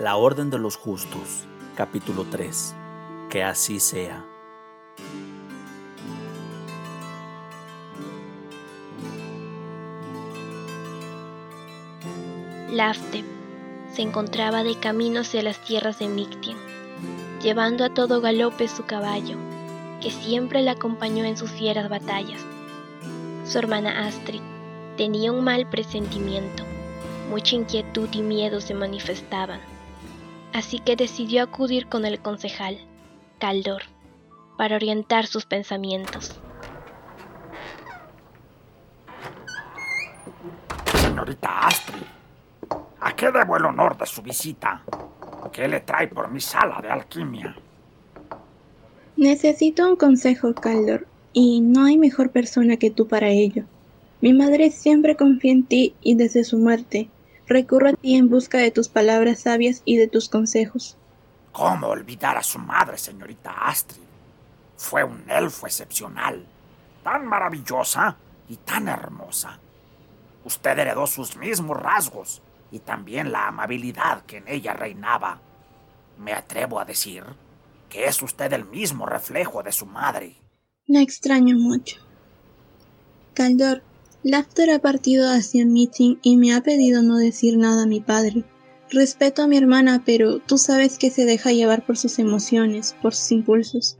La Orden de los Justos, capítulo 3. Que así sea. Lafte se encontraba de camino hacia las tierras de Mictio, llevando a todo galope su caballo, que siempre le acompañó en sus fieras batallas. Su hermana Astrid tenía un mal presentimiento, mucha inquietud y miedo se manifestaban, así que decidió acudir con el concejal, Caldor, para orientar sus pensamientos. Señorita Astrid, ¿a qué debo el honor de su visita? ¿Qué le trae por mi sala de alquimia? Necesito un consejo, Caldor, y no hay mejor persona que tú para ello. Mi madre siempre confía en ti y desde su muerte recurro a ti en busca de tus palabras sabias y de tus consejos. ¿Cómo olvidar a su madre, señorita Astrid? Fue un elfo excepcional, tan maravillosa y tan hermosa. Usted heredó sus mismos rasgos y también la amabilidad que en ella reinaba. Me atrevo a decir que es usted el mismo reflejo de su madre. La extraño mucho. Caldor, Lafter ha partido hacia el meeting y me ha pedido no decir nada a mi padre. Respeto a mi hermana, pero tú sabes que se deja llevar por sus emociones, por sus impulsos.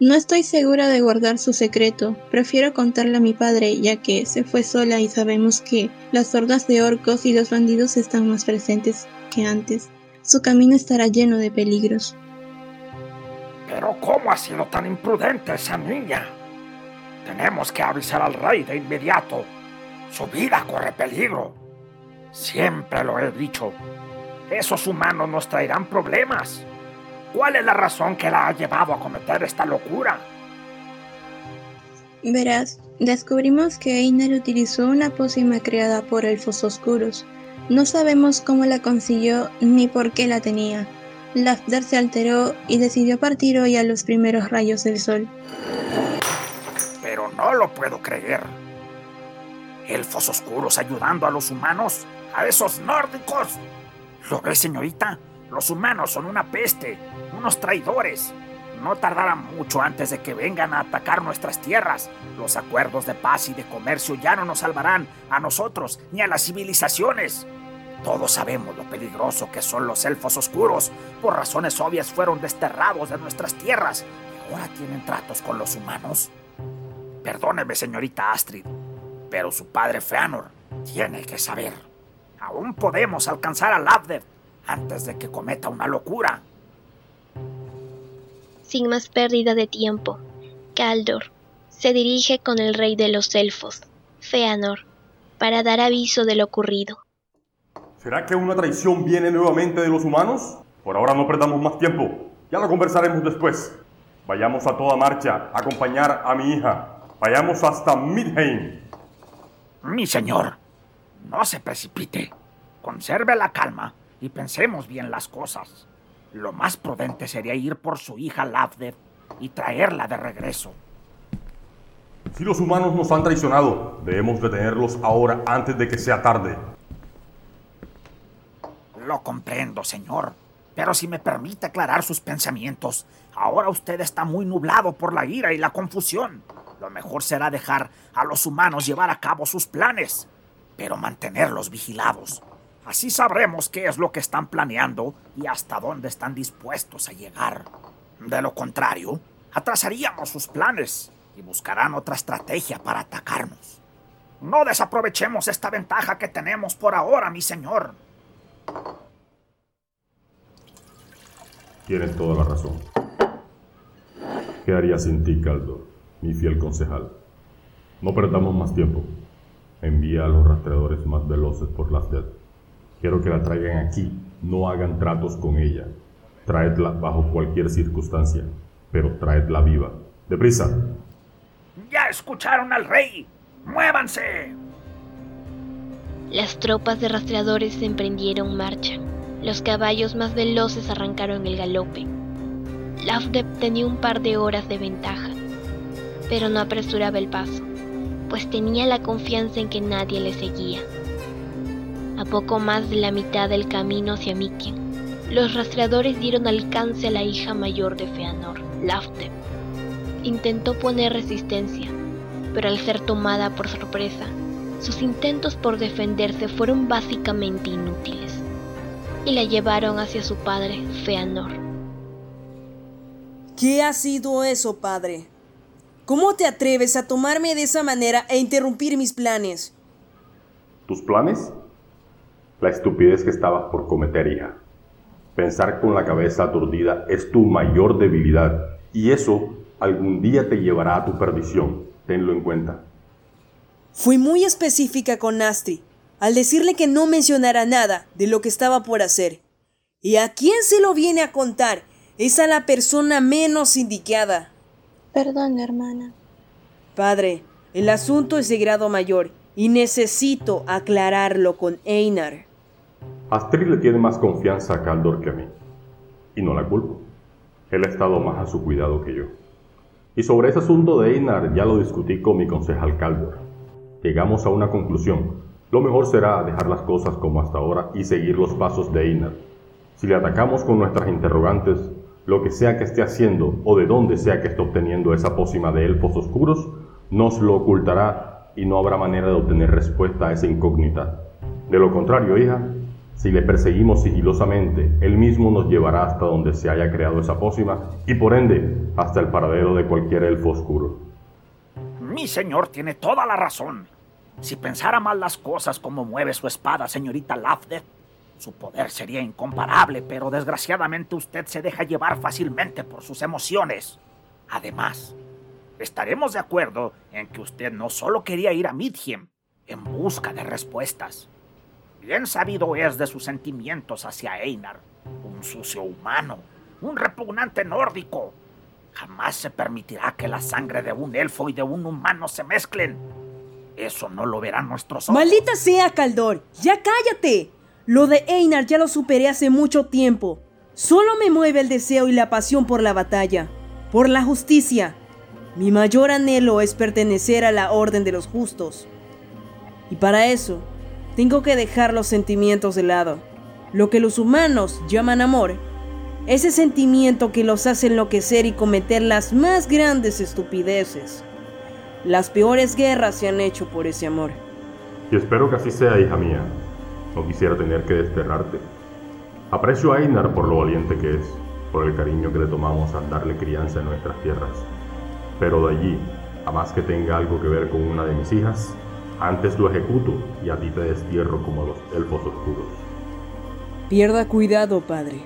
No estoy segura de guardar su secreto, prefiero contarle a mi padre ya que se fue sola y sabemos que las hordas de orcos y los bandidos están más presentes que antes. Su camino estará lleno de peligros. Pero ¿cómo ha sido tan imprudente esa niña? Tenemos que avisar al rey de inmediato. Su vida corre peligro. Siempre lo he dicho. Esos humanos nos traerán problemas. ¿Cuál es la razón que la ha llevado a cometer esta locura? Verás, descubrimos que Einar utilizó una pócima creada por elfos oscuros. No sabemos cómo la consiguió ni por qué la tenía. Lafdar se alteró y decidió partir hoy a los primeros rayos del sol. Pero no lo puedo creer. Elfos oscuros ayudando a los humanos, a esos nórdicos. ¿Lo ve, señorita? Los humanos son una peste, unos traidores. No tardará mucho antes de que vengan a atacar nuestras tierras. Los acuerdos de paz y de comercio ya no nos salvarán a nosotros ni a las civilizaciones. Todos sabemos lo peligroso que son los elfos oscuros. Por razones obvias fueron desterrados de nuestras tierras y ahora tienen tratos con los humanos. Perdóneme, señorita Astrid, pero su padre Feanor tiene que saber. Aún podemos alcanzar a Labdev antes de que cometa una locura. Sin más pérdida de tiempo, Caldor se dirige con el rey de los elfos, Feanor, para dar aviso de lo ocurrido. ¿Será que una traición viene nuevamente de los humanos? Por ahora no perdamos más tiempo. Ya lo conversaremos después. Vayamos a toda marcha a acompañar a mi hija. Vayamos hasta Midheim. Mi señor, no se precipite. Conserve la calma y pensemos bien las cosas. Lo más prudente sería ir por su hija Lavdev y traerla de regreso. Si los humanos nos han traicionado, debemos detenerlos ahora antes de que sea tarde. Lo comprendo, señor. Pero si me permite aclarar sus pensamientos, ahora usted está muy nublado por la ira y la confusión. Lo mejor será dejar a los humanos llevar a cabo sus planes, pero mantenerlos vigilados. Así sabremos qué es lo que están planeando y hasta dónde están dispuestos a llegar. De lo contrario, atrasaríamos sus planes y buscarán otra estrategia para atacarnos. No desaprovechemos esta ventaja que tenemos por ahora, mi señor. Tienes toda la razón. ¿Qué haría sin ti, Caldo, mi fiel concejal? No perdamos más tiempo. Envía a los rastreadores más veloces por las dead. Quiero que la traigan aquí. No hagan tratos con ella. Traedla bajo cualquier circunstancia, pero traedla viva. ¡Deprisa! ¡Ya escucharon al rey! ¡Muévanse! Las tropas de rastreadores emprendieron marcha. Los caballos más veloces arrancaron el galope. Lafdep tenía un par de horas de ventaja, pero no apresuraba el paso, pues tenía la confianza en que nadie le seguía. A poco más de la mitad del camino hacia Mikian, los rastreadores dieron alcance a la hija mayor de Feanor, Laftep. Intentó poner resistencia, pero al ser tomada por sorpresa, sus intentos por defenderse fueron básicamente inútiles y la llevaron hacia su padre, Feanor. ¿Qué ha sido eso, padre? ¿Cómo te atreves a tomarme de esa manera e interrumpir mis planes? ¿Tus planes? La estupidez que estabas por cometer, hija. Pensar con la cabeza aturdida es tu mayor debilidad y eso algún día te llevará a tu perdición. Tenlo en cuenta. Fui muy específica con Astri al decirle que no mencionara nada de lo que estaba por hacer. ¿Y a quién se lo viene a contar? Es a la persona menos indicada. Perdón, hermana. Padre, el asunto es de grado mayor y necesito aclararlo con Einar. Astrid le tiene más confianza a Caldor que a mí. Y no la culpo. Él ha estado más a su cuidado que yo. Y sobre ese asunto de Einar ya lo discutí con mi concejal Caldor. Llegamos a una conclusión. Lo mejor será dejar las cosas como hasta ahora y seguir los pasos de Einar. Si le atacamos con nuestras interrogantes, lo que sea que esté haciendo o de dónde sea que esté obteniendo esa pócima de elfos oscuros, nos lo ocultará y no habrá manera de obtener respuesta a esa incógnita. De lo contrario, hija, si le perseguimos sigilosamente, él mismo nos llevará hasta donde se haya creado esa pócima y por ende hasta el paradero de cualquier elfo oscuro. Mi señor tiene toda la razón. Si pensara mal las cosas como mueve su espada, señorita Lafdet, su poder sería incomparable, pero desgraciadamente usted se deja llevar fácilmente por sus emociones. Además, estaremos de acuerdo en que usted no solo quería ir a Midhiem en busca de respuestas. Bien sabido es de sus sentimientos hacia Einar, un sucio humano, un repugnante nórdico. Jamás se permitirá que la sangre de un elfo y de un humano se mezclen. Eso no lo verán nuestros ojos. ¡Maldita sea, Caldor! ¡Ya cállate! Lo de Einar ya lo superé hace mucho tiempo. Solo me mueve el deseo y la pasión por la batalla, por la justicia. Mi mayor anhelo es pertenecer a la orden de los justos. Y para eso, tengo que dejar los sentimientos de lado. Lo que los humanos llaman amor, ese sentimiento que los hace enloquecer y cometer las más grandes estupideces. Las peores guerras se han hecho por ese amor. Y espero que así sea, hija mía. No quisiera tener que desterrarte. Aprecio a Einar por lo valiente que es, por el cariño que le tomamos al darle crianza en nuestras tierras. Pero de allí, a más que tenga algo que ver con una de mis hijas, antes lo ejecuto y a ti te destierro como a los elfos oscuros. Pierda cuidado, padre,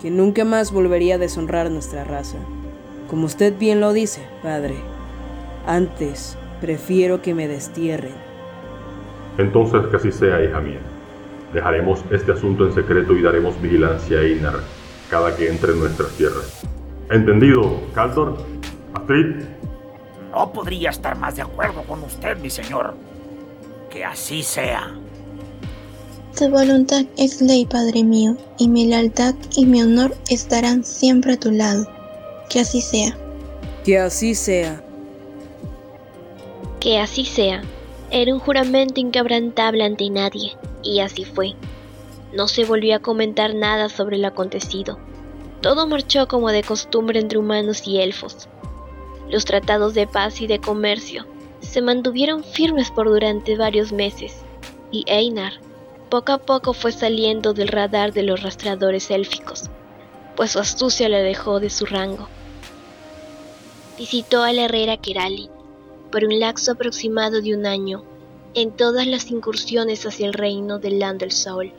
que nunca más volvería a deshonrar nuestra raza. Como usted bien lo dice, padre. Antes, prefiero que me destierren. Entonces que así sea, hija mía. Dejaremos este asunto en secreto y daremos vigilancia a Einar cada que entre en nuestras tierras. ¿Entendido, Caldor? ¿Astrid? No podría estar más de acuerdo con usted, mi señor. Que así sea. Tu voluntad es ley, Padre mío, y mi lealtad y mi honor estarán siempre a tu lado. Que así sea. Que así sea. Que así sea. Era un juramento inquebrantable ante nadie, y así fue. No se volvió a comentar nada sobre lo acontecido. Todo marchó como de costumbre entre humanos y elfos. Los tratados de paz y de comercio se mantuvieron firmes por durante varios meses, y Einar poco a poco fue saliendo del radar de los rastreadores élficos, pues su astucia le dejó de su rango. Visitó a la herrera Kerali por un lapso aproximado de un año en todas las incursiones hacia el reino del Sol.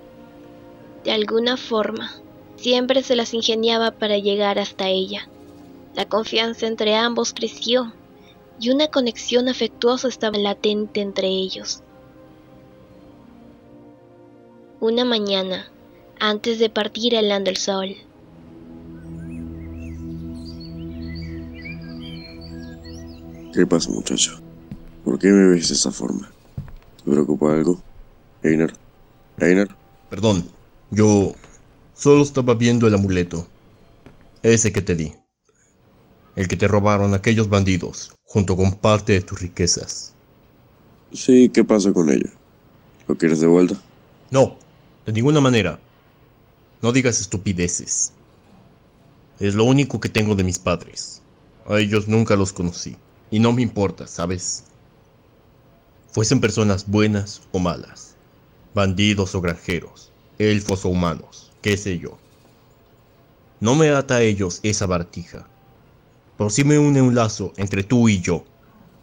De alguna forma, siempre se las ingeniaba para llegar hasta ella. La confianza entre ambos creció y una conexión afectuosa estaba latente entre ellos. Una mañana, antes de partir al Sol, ¿Qué pasa, muchacho? ¿Por qué me ves de esa forma? ¿Te preocupa algo? Einar. Einar. Perdón, yo solo estaba viendo el amuleto. Ese que te di. El que te robaron aquellos bandidos, junto con parte de tus riquezas. Sí, ¿qué pasa con ello? ¿Lo quieres de vuelta? No, de ninguna manera. no digas estupideces. Es lo único que tengo de mis padres. A ellos nunca los conocí. Y no me importa, ¿sabes? Fuesen personas buenas o malas, bandidos o granjeros, elfos o humanos, qué sé yo. No me ata a ellos esa bartija. Pero sí me une un lazo entre tú y yo,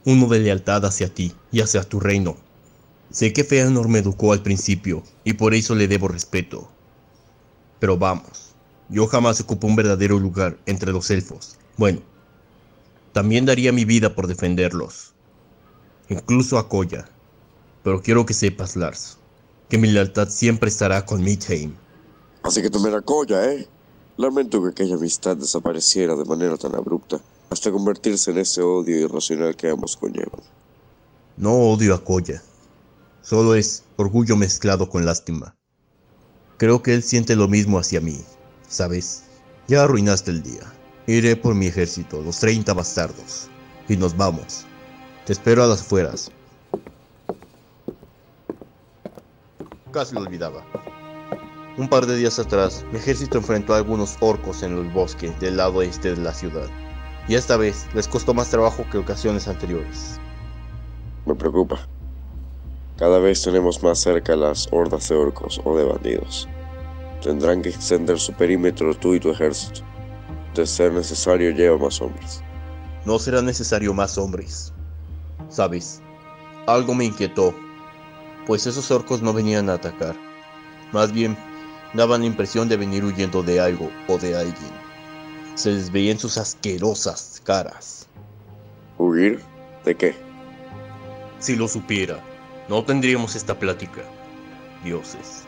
uno de lealtad hacia ti y hacia tu reino. Sé que Feanor me educó al principio y por eso le debo respeto. Pero vamos, yo jamás ocupé un verdadero lugar entre los elfos. Bueno, también daría mi vida por defenderlos. Incluso a Koya. Pero quiero que sepas, Lars, que mi lealtad siempre estará con Midheim. Así que tomé la Koya, ¿eh? Lamento que aquella amistad desapareciera de manera tan abrupta, hasta convertirse en ese odio irracional que ambos conllevan. No odio a Koya. Solo es orgullo mezclado con lástima. Creo que él siente lo mismo hacia mí. ¿Sabes? Ya arruinaste el día. Iré por mi ejército, los 30 bastardos. Y nos vamos. Te espero a las afueras. Casi lo olvidaba. Un par de días atrás, mi ejército enfrentó a algunos orcos en el bosque del lado este de la ciudad. Y esta vez les costó más trabajo que ocasiones anteriores. Me preocupa. Cada vez tenemos más cerca las hordas de orcos o de bandidos. Tendrán que extender su perímetro tú y tu ejército. De ser necesario, lleva más hombres. No será necesario más hombres. Sabes, algo me inquietó, pues esos orcos no venían a atacar. Más bien, daban la impresión de venir huyendo de algo o de alguien. Se les veía en sus asquerosas caras. ¿Huir? ¿De qué? Si lo supiera, no tendríamos esta plática. Dioses.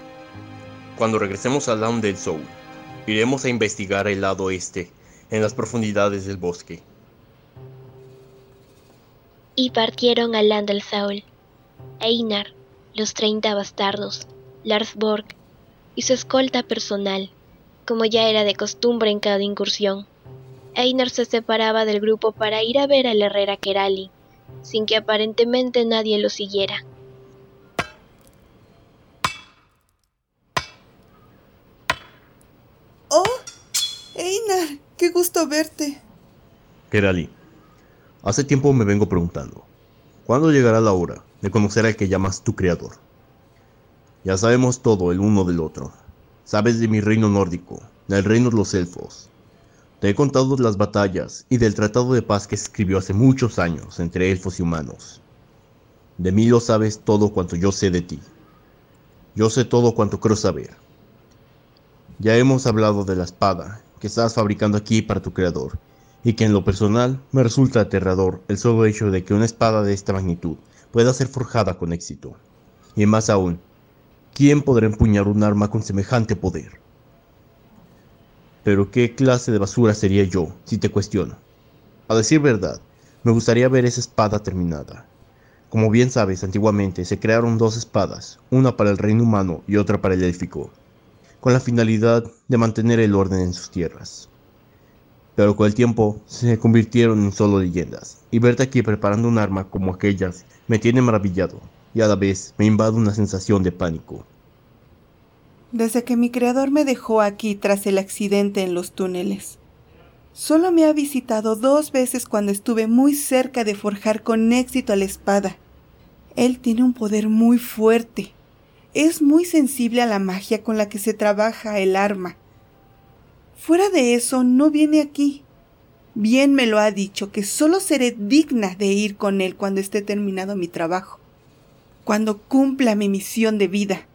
Cuando regresemos al Land del Soul, iremos a investigar el lado este, en las profundidades del bosque. Y partieron al Land del Soul. Einar, los treinta bastardos, Lars Borg y su escolta personal, como ya era de costumbre en cada incursión. Einar se separaba del grupo para ir a ver al herrera Kerali, sin que aparentemente nadie lo siguiera. ¡Oh! Einar, qué gusto verte. Kerali, hace tiempo me vengo preguntando, ¿cuándo llegará la hora de conocer al que llamas tu creador? Ya sabemos todo el uno del otro. Sabes de mi reino nórdico, del reino de los elfos. Te he contado las batallas y del tratado de paz que se escribió hace muchos años entre elfos y humanos. De mí lo sabes todo cuanto yo sé de ti. Yo sé todo cuanto creo saber. Ya hemos hablado de la espada que estás fabricando aquí para tu creador, y que en lo personal me resulta aterrador el solo hecho de que una espada de esta magnitud pueda ser forjada con éxito. Y más aún, ¿quién podrá empuñar un arma con semejante poder? Pero qué clase de basura sería yo si te cuestiono. A decir verdad, me gustaría ver esa espada terminada. Como bien sabes, antiguamente se crearon dos espadas, una para el reino humano y otra para el élfico, con la finalidad de mantener el orden en sus tierras. Pero con el tiempo se convirtieron en solo leyendas, y verte aquí preparando un arma como aquellas me tiene maravillado, y a la vez me invade una sensación de pánico. Desde que mi creador me dejó aquí tras el accidente en los túneles, solo me ha visitado dos veces cuando estuve muy cerca de forjar con éxito la espada. Él tiene un poder muy fuerte. Es muy sensible a la magia con la que se trabaja el arma. Fuera de eso, no viene aquí. Bien me lo ha dicho que solo seré digna de ir con él cuando esté terminado mi trabajo, cuando cumpla mi misión de vida.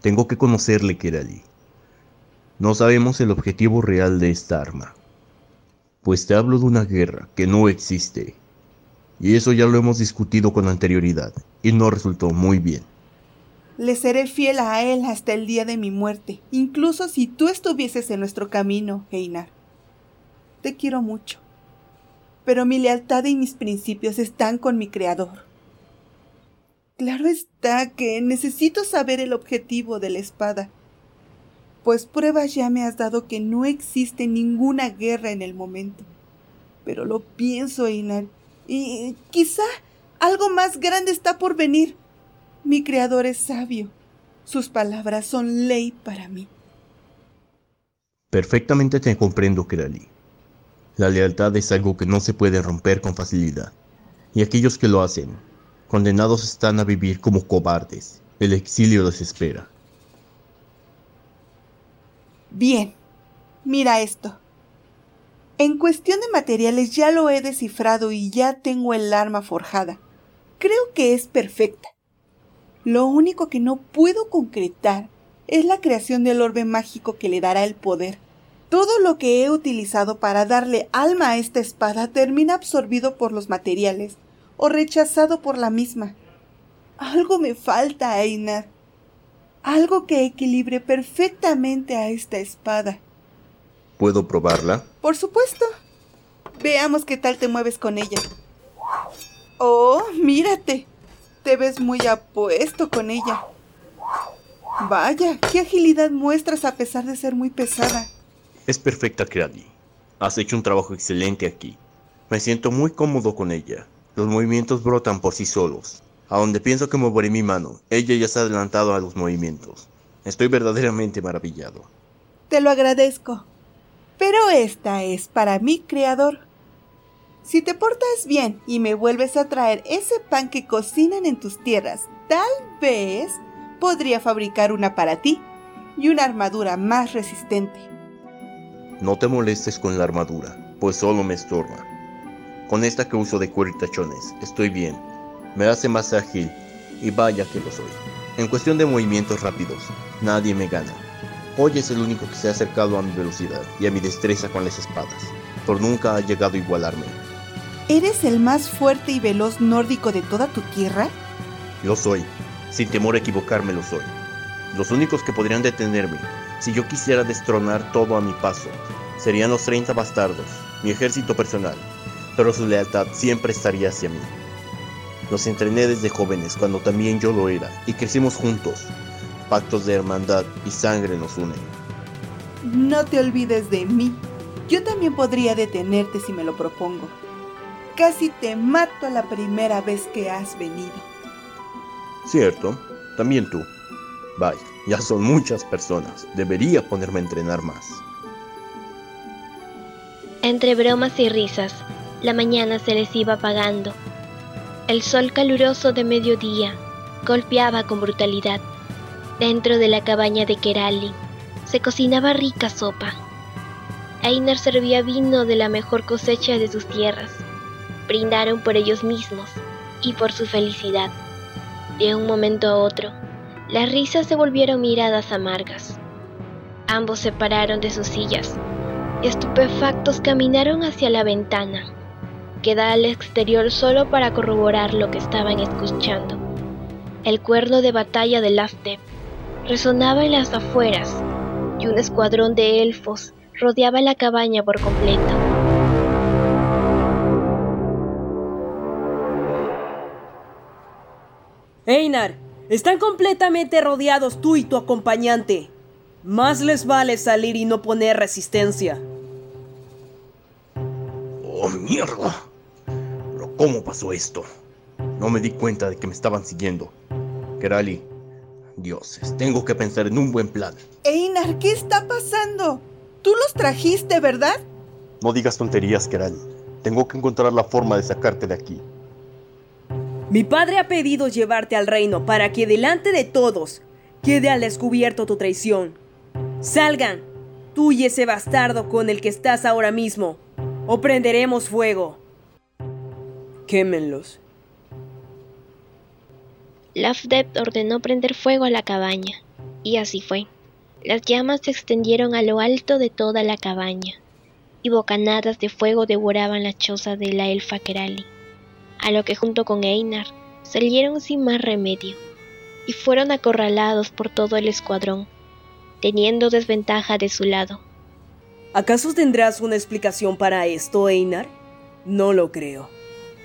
Tengo que conocerle, Kerali. No sabemos el objetivo real de esta arma. Pues te hablo de una guerra que no existe. Y eso ya lo hemos discutido con anterioridad, y no resultó muy bien. Le seré fiel a él hasta el día de mi muerte, incluso si tú estuvieses en nuestro camino, Einar. Te quiero mucho, pero mi lealtad y mis principios están con mi Creador. Claro está que necesito saber el objetivo de la espada, pues pruebas ya me has dado que no existe ninguna guerra en el momento. Pero lo pienso, Einar, y quizá algo más grande está por venir. Mi creador es sabio. Sus palabras son ley para mí. Perfectamente te comprendo, Kerali. La lealtad es algo que no se puede romper con facilidad. Y aquellos que lo hacen, condenados están a vivir como cobardes. El exilio les espera. Bien, mira esto. En cuestión de materiales ya lo he descifrado y ya tengo el arma forjada. Creo que es perfecta. Lo único que no puedo concretar es la creación del orbe mágico que le dará el poder. Todo lo que he utilizado para darle alma a esta espada termina absorbido por los materiales o rechazado por la misma. Algo me falta, Einar. Algo que equilibre perfectamente a esta espada. ¿Puedo probarla? Por supuesto. Veamos qué tal te mueves con ella. Oh, mírate. Te ves muy apuesto con ella. Vaya, qué agilidad muestras a pesar de ser muy pesada. Es perfecta, Kradi. Has hecho un trabajo excelente aquí. Me siento muy cómodo con ella. Los movimientos brotan por sí solos. A donde pienso que moveré mi mano, ella ya se ha adelantado a los movimientos. Estoy verdaderamente maravillado. Te lo agradezco. Pero esta es para mí, creador. Si te portas bien y me vuelves a traer ese pan que cocinan en tus tierras, tal vez podría fabricar una para ti y una armadura más resistente. No te molestes con la armadura, pues solo me estorba. Con esta que uso de cuero y tachones, estoy bien. Me hace más ágil, y vaya que lo soy. En cuestión de movimientos rápidos, nadie me gana. Hoy es el único que se ha acercado a mi velocidad y a mi destreza con las espadas, pero nunca ha llegado a igualarme. ¿Eres el más fuerte y veloz nórdico de toda tu tierra? Lo soy. Sin temor a equivocarme lo soy. Los únicos que podrían detenerme, si yo quisiera destronar todo a mi paso, serían los 30 bastardos, mi ejército personal, pero su lealtad siempre estaría hacia mí. Los entrené desde jóvenes cuando también yo lo era y crecimos juntos. Pactos de hermandad y sangre nos unen. No te olvides de mí. Yo también podría detenerte si me lo propongo. Casi te mato la primera vez que has venido. Cierto, también tú. Vaya, ya son muchas personas. Debería ponerme a entrenar más. Entre bromas y risas, la mañana se les iba apagando. El sol caluroso de mediodía golpeaba con brutalidad. Dentro de la cabaña de Kerali se cocinaba rica sopa. Einar servía vino de la mejor cosecha de sus tierras. Brindaron por ellos mismos y por su felicidad. De un momento a otro, las risas se volvieron miradas amargas. Ambos se pararon de sus sillas y estupefactos caminaron hacia la ventana, que da al exterior solo para corroborar lo que estaban escuchando. El cuerno de batalla de Laftev resonaba en las afueras y un escuadrón de elfos rodeaba la cabaña por completo. Einar, están completamente rodeados tú y tu acompañante. Más les vale salir y no poner resistencia. ¡Oh, mierda! ¿Pero cómo pasó esto? No me di cuenta de que me estaban siguiendo. Kerali, dioses, tengo que pensar en un buen plan. Einar, ¿qué está pasando? Tú los trajiste, ¿verdad? No digas tonterías, Kerali. Tengo que encontrar la forma de sacarte de aquí. Mi padre ha pedido llevarte al reino para que delante de todos quede al descubierto tu traición. Salgan, tú y ese bastardo con el que estás ahora mismo, o prenderemos fuego. Quémenlos. Lafdev ordenó prender fuego a la cabaña, y así fue. Las llamas se extendieron a lo alto de toda la cabaña, y bocanadas de fuego devoraban la choza de la elfa Kerali a lo que junto con Einar salieron sin más remedio, y fueron acorralados por todo el escuadrón, teniendo desventaja de su lado. ¿Acaso tendrás una explicación para esto, Einar? No lo creo.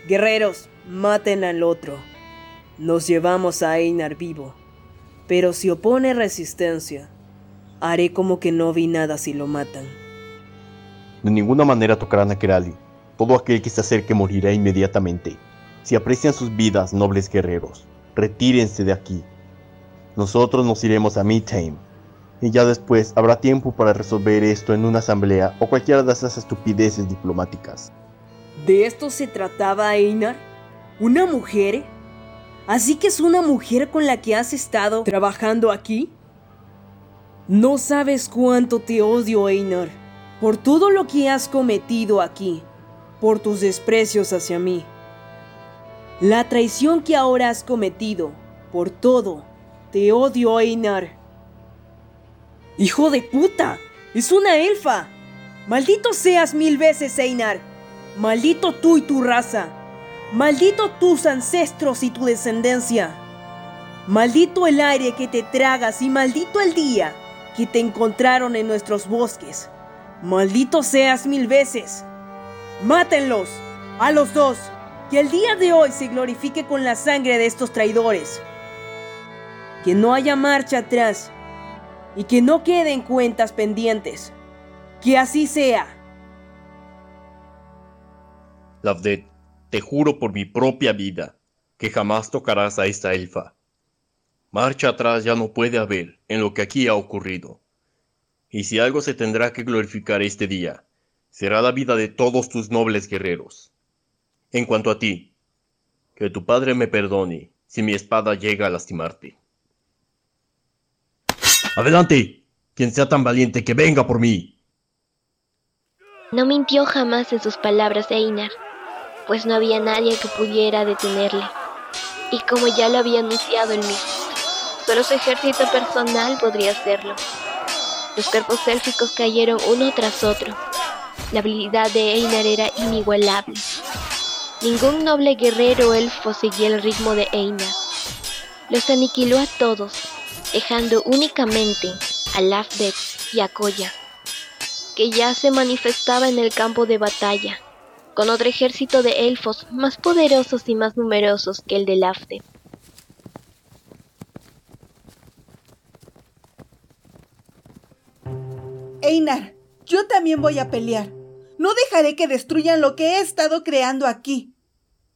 Guerreros, maten al otro. Nos llevamos a Einar vivo. Pero si opone resistencia, haré como que no vi nada si lo matan. De ninguna manera tocarán a Kerali. Todo aquel que se acerque morirá inmediatamente. Si aprecian sus vidas, nobles guerreros, retírense de aquí. Nosotros nos iremos a Midtime. Y ya después habrá tiempo para resolver esto en una asamblea o cualquiera de esas estupideces diplomáticas. ¿De esto se trataba, Einar? ¿Una mujer? ¿Así que es una mujer con la que has estado trabajando aquí? No sabes cuánto te odio, Einar, por todo lo que has cometido aquí, por tus desprecios hacia mí. La traición que ahora has cometido, por todo, te odio, Einar. ¡Hijo de puta! ¡Es una elfa! ¡Maldito seas mil veces, Einar! ¡Maldito tú y tu raza! ¡Maldito tus ancestros y tu descendencia! ¡Maldito el aire que te tragas y maldito el día que te encontraron en nuestros bosques! ¡Maldito seas mil veces! ¡Mátenlos! ¡A los dos! Que el día de hoy se glorifique con la sangre de estos traidores. Que no haya marcha atrás y que no queden cuentas pendientes. Que así sea. Lavdet, te juro por mi propia vida que jamás tocarás a esta elfa. Marcha atrás ya no puede haber en lo que aquí ha ocurrido. Y si algo se tendrá que glorificar este día, será la vida de todos tus nobles guerreros. En cuanto a ti, que tu padre me perdone si mi espada llega a lastimarte. Adelante, quien sea tan valiente que venga por mí. No mintió jamás en sus palabras Einar, pues no había nadie que pudiera detenerle. Y como ya lo había anunciado él mismo, solo su ejército personal podría hacerlo. Los cuerpos élficos cayeron uno tras otro. La habilidad de Einar era inigualable. Ningún noble guerrero elfo seguía el ritmo de Einar. Los aniquiló a todos dejando únicamente a Lafdet y a Koya, que ya se manifestaba en el campo de batalla, con otro ejército de elfos más poderosos y más numerosos que el de Lafdet. Einar, yo también voy a pelear. No dejaré que destruyan lo que he estado creando aquí.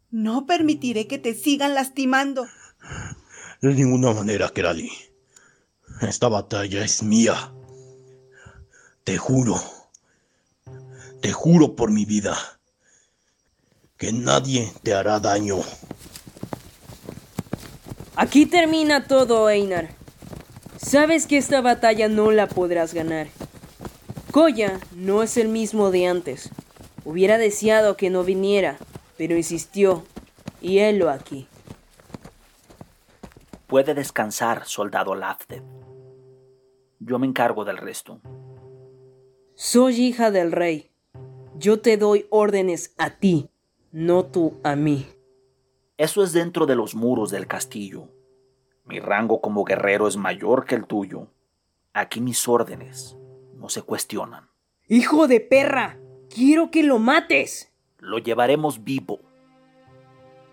No permitiré que te sigan lastimando. De ninguna manera, Kerali. Esta batalla es mía. Te juro, te juro por mi vida, que nadie te hará daño. Aquí termina todo, Einar. Sabes que esta batalla no la podrás ganar. Koya no es el mismo de antes. Hubiera deseado que no viniera, pero insistió, y él lo aquí. Puede descansar, soldado Lafted. Yo me encargo del resto. Soy hija del rey. Yo te doy órdenes a ti, no tú a mí. Eso es dentro de los muros del castillo. Mi rango como guerrero es mayor que el tuyo. Aquí mis órdenes no se cuestionan. ¡Hijo de perra! ¡Quiero que lo mates! Lo llevaremos vivo.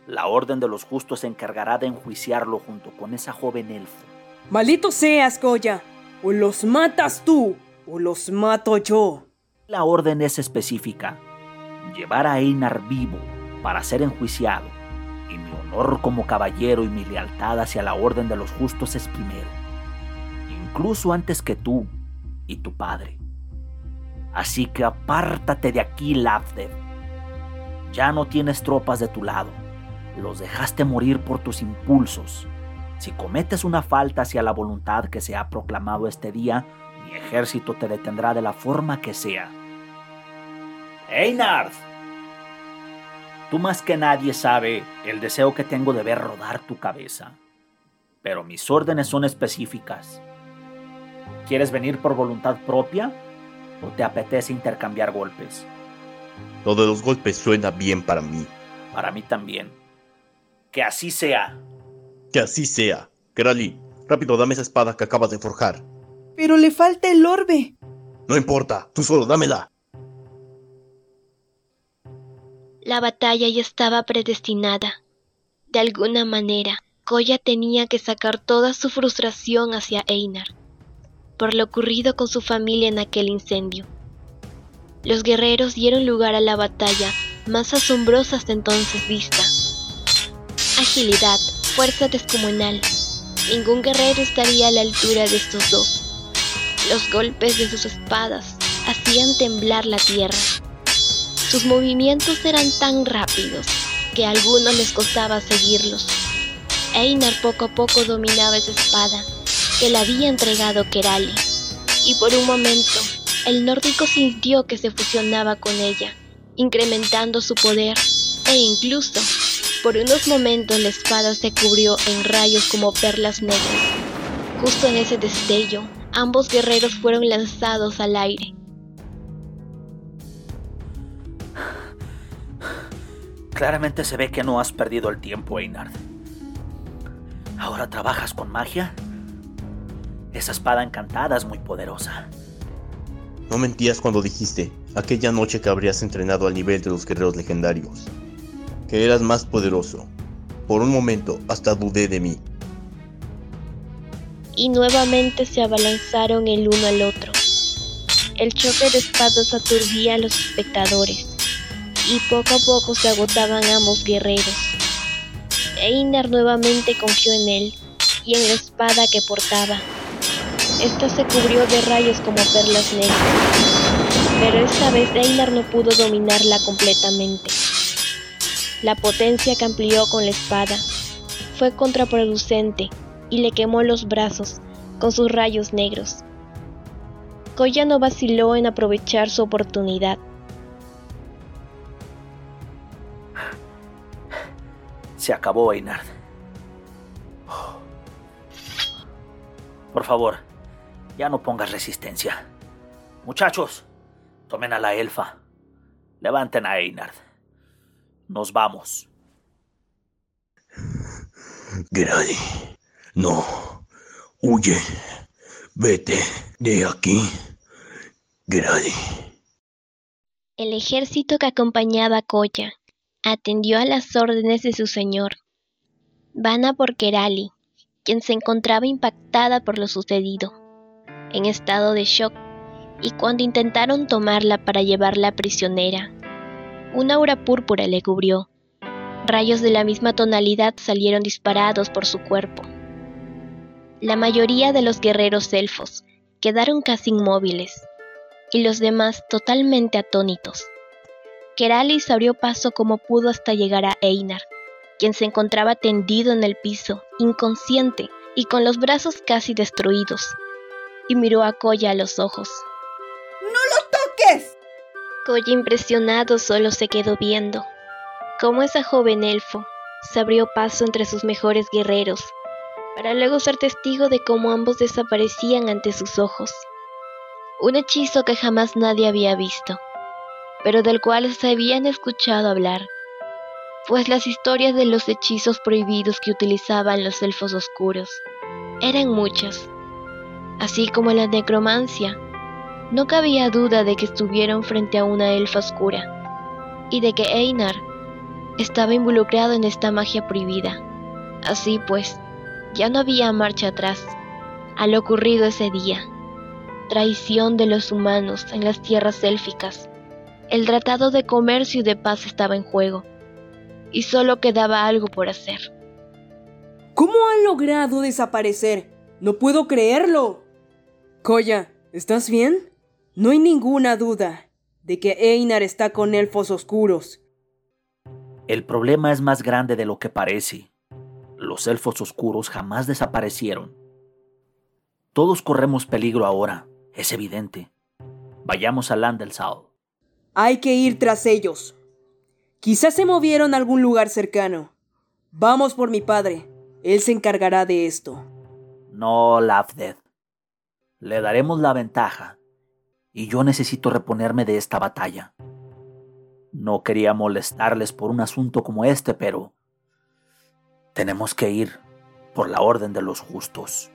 La orden de los justos se encargará de enjuiciarlo junto con esa joven elfo. ¡Maldito seas, Goya! O los matas tú, o los mato yo. La orden es específica. Llevar a Einar vivo para ser enjuiciado. Y mi honor como caballero y mi lealtad hacia la orden de los justos es primero. Incluso antes que tú y tu padre. Así que apártate de aquí, Lavdev. Ya no tienes tropas de tu lado. Los dejaste morir por tus impulsos si cometes una falta hacia la voluntad que se ha proclamado este día, mi ejército te detendrá de la forma que sea. Einard, tú más que nadie sabe el deseo que tengo de ver rodar tu cabeza, pero mis órdenes son específicas. ¿Quieres venir por voluntad propia o te apetece intercambiar golpes? Todos los golpes suena bien para mí. Para mí también. Que así sea. Que así sea. Kerali, rápido dame esa espada que acabas de forjar. Pero le falta el orbe. No importa, tú solo dámela. La batalla ya estaba predestinada. De alguna manera, Koya tenía que sacar toda su frustración hacia Einar, por lo ocurrido con su familia en aquel incendio. Los guerreros dieron lugar a la batalla más asombrosa hasta entonces vista. Agilidad, fuerza descomunal. Ningún guerrero estaría a la altura de estos dos. Los golpes de sus espadas hacían temblar la tierra. Sus movimientos eran tan rápidos que a algunos les costaba seguirlos. Einar poco a poco dominaba esa espada que le había entregado Kerali, y por un momento el nórdico sintió que se fusionaba con ella, incrementando su poder, e incluso, por unos momentos la espada se cubrió en rayos como perlas negras. Justo en ese destello, ambos guerreros fueron lanzados al aire. Claramente se ve que no has perdido el tiempo, Einard. ¿Ahora trabajas con magia? Esa espada encantada es muy poderosa. No mentías cuando dijiste, aquella noche que habrías entrenado al nivel de los guerreros legendarios, que eras más poderoso. Por un momento hasta dudé de mí. Y nuevamente se abalanzaron el uno al otro. El choque de espadas aturdía a los espectadores, y poco a poco se agotaban ambos guerreros. Einar nuevamente confió en él y en la espada que portaba. Esta se cubrió de rayos como perlas negras, pero esta vez Einar no pudo dominarla completamente. La potencia que amplió con la espada fue contraproducente y le quemó los brazos con sus rayos negros. Koya no vaciló en aprovechar su oportunidad. Se acabó, Einard. Por favor, ya no pongas resistencia. Muchachos, tomen a la elfa. Levanten a Einard. Nos vamos. Grady, no. Huye. Vete de aquí. Grady. El ejército que acompañaba a Koya atendió a las órdenes de su señor. Van a por Kerali, quien se encontraba impactada por lo sucedido, en estado de shock, y cuando intentaron tomarla para llevarla prisionera, una aura púrpura le cubrió. Rayos de la misma tonalidad salieron disparados por su cuerpo. La mayoría de los guerreros elfos quedaron casi inmóviles, y los demás totalmente atónitos. Keralis abrió paso como pudo hasta llegar a Einar, quien se encontraba tendido en el piso, inconsciente y con los brazos casi destruidos, y miró a Koya a los ojos. ¡No lo toques! Koya impresionado solo se quedó viendo, cómo esa joven elfo se abrió paso entre sus mejores guerreros, para luego ser testigo de cómo ambos desaparecían ante sus ojos. Un hechizo que jamás nadie había visto, pero del cual se habían escuchado hablar pues las historias de los hechizos prohibidos que utilizaban los elfos oscuros eran muchas, así como la necromancia. No cabía duda de que estuvieron frente a una elfa oscura y de que Einar estaba involucrado en esta magia prohibida. Así pues, ya no había marcha atrás a lo ocurrido ese día. Traición de los humanos en las tierras élficas. El tratado de comercio y de paz estaba en juego y solo quedaba algo por hacer. ¿Cómo han logrado desaparecer? No puedo creerlo. Koya, ¿estás bien? No hay ninguna duda de que Einar está con elfos oscuros. El problema es más grande de lo que parece. Los elfos oscuros jamás desaparecieron. Todos corremos peligro ahora, es evidente. Vayamos a Landelsal. Hay que ir tras ellos. Quizás se movieron a algún lugar cercano. Vamos por mi padre. Él se encargará de esto. No, Lafded. Le daremos la ventaja. Y yo necesito reponerme de esta batalla. No quería molestarles por un asunto como este, pero... Tenemos que ir por la orden de los justos.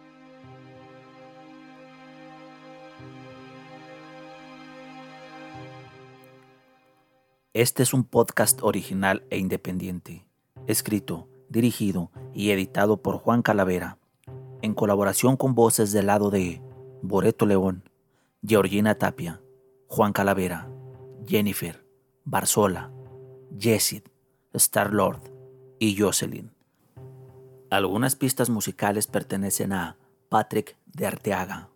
Este es un podcast original e independiente, escrito, dirigido y editado por Juan Calavera, en colaboración con voces del lado de Boreto León, Georgina Tapia, Juan Calavera, Jennifer, Barzola, Jessid, Star-Lord y Jocelyn. Algunas pistas musicales pertenecen a Patrick de Arteaga.